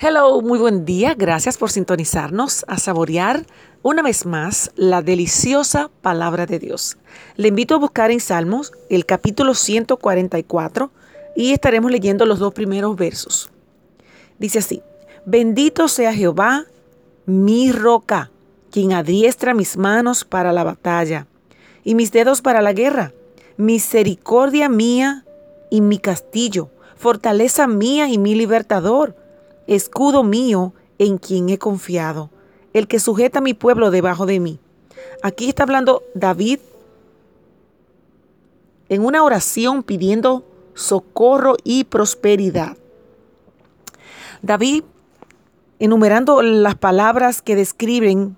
Hello, muy buen día. Gracias por sintonizarnos a saborear una vez más la deliciosa palabra de Dios. Le invito a buscar en Salmos el capítulo 144 y estaremos leyendo los dos primeros versos. Dice así, bendito sea Jehová, mi roca, quien adiestra mis manos para la batalla y mis dedos para la guerra, misericordia mía y mi castillo, fortaleza mía y mi libertador escudo mío en quien he confiado, el que sujeta a mi pueblo debajo de mí. Aquí está hablando David en una oración pidiendo socorro y prosperidad. David, enumerando las palabras que describen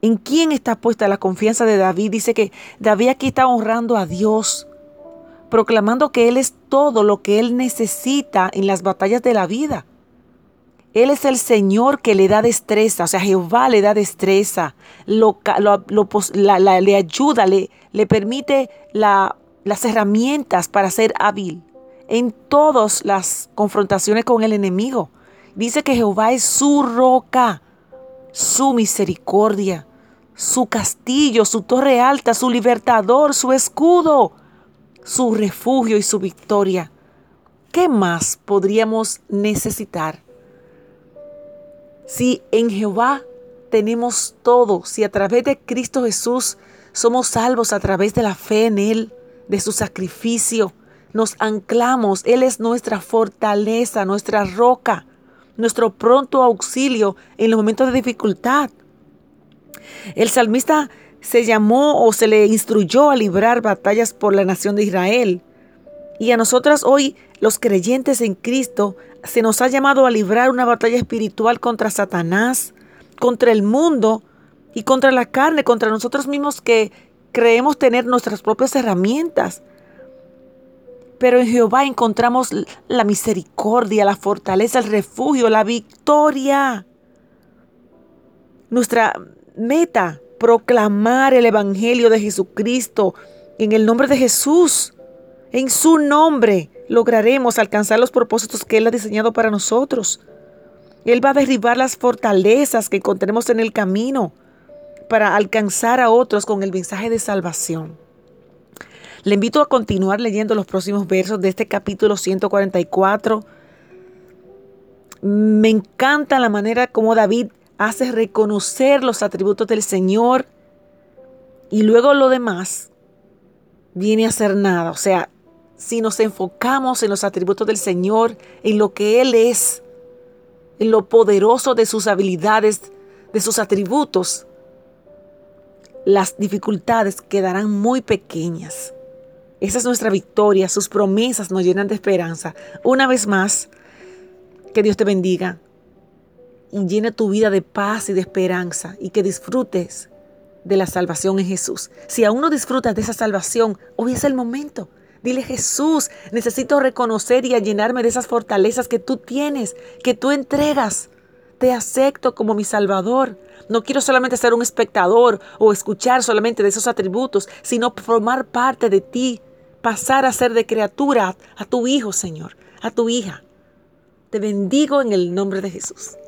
en quién está puesta la confianza de David, dice que David aquí está honrando a Dios, proclamando que Él es todo lo que Él necesita en las batallas de la vida. Él es el Señor que le da destreza, o sea, Jehová le da destreza, lo, le ayuda, le, le permite las herramientas para ser hábil en todas las confrontaciones con el enemigo. Dice que Jehová es su roca, su misericordia, su castillo, su torre alta, su libertador, su escudo, su refugio y su victoria. ¿Qué más podríamos necesitar? Si en Jehová tenemos todo, si a través de Cristo Jesús somos salvos a través de la fe en Él, de su sacrificio, nos anclamos, Él es nuestra fortaleza, nuestra roca, nuestro pronto auxilio en los momentos de dificultad. El salmista se llamó o se le instruyó a librar batallas por la nación de Israel. Y a nosotras hoy, los creyentes en Cristo, se nos ha llamado a librar una batalla espiritual contra Satanás, contra el mundo y contra la carne, contra nosotros mismos que creemos tener nuestras propias herramientas. Pero en Jehová encontramos la misericordia, la fortaleza, el refugio, la victoria. Nuestra meta, proclamar el Evangelio de Jesucristo en el nombre de Jesús, en su nombre lograremos alcanzar los propósitos que Él ha diseñado para nosotros. Él va a derribar las fortalezas que encontremos en el camino para alcanzar a otros con el mensaje de salvación. Le invito a continuar leyendo los próximos versos de este capítulo 144. Me encanta la manera como David hace reconocer los atributos del Señor y luego lo demás viene a ser nada. O sea, si nos enfocamos en los atributos del Señor, en lo que Él es, en lo poderoso de sus habilidades, de sus atributos, las dificultades quedarán muy pequeñas. Esa es nuestra victoria, sus promesas nos llenan de esperanza. Una vez más, que Dios te bendiga y llene tu vida de paz y de esperanza y que disfrutes de la salvación en Jesús. Si aún no disfrutas de esa salvación, hoy es el momento. Dile, Jesús, necesito reconocer y llenarme de esas fortalezas que tú tienes, que tú entregas. Te acepto como mi Salvador. No quiero solamente ser un espectador o escuchar solamente de esos atributos, sino formar parte de ti, pasar a ser de criatura a tu hijo, Señor, a tu hija. Te bendigo en el nombre de Jesús.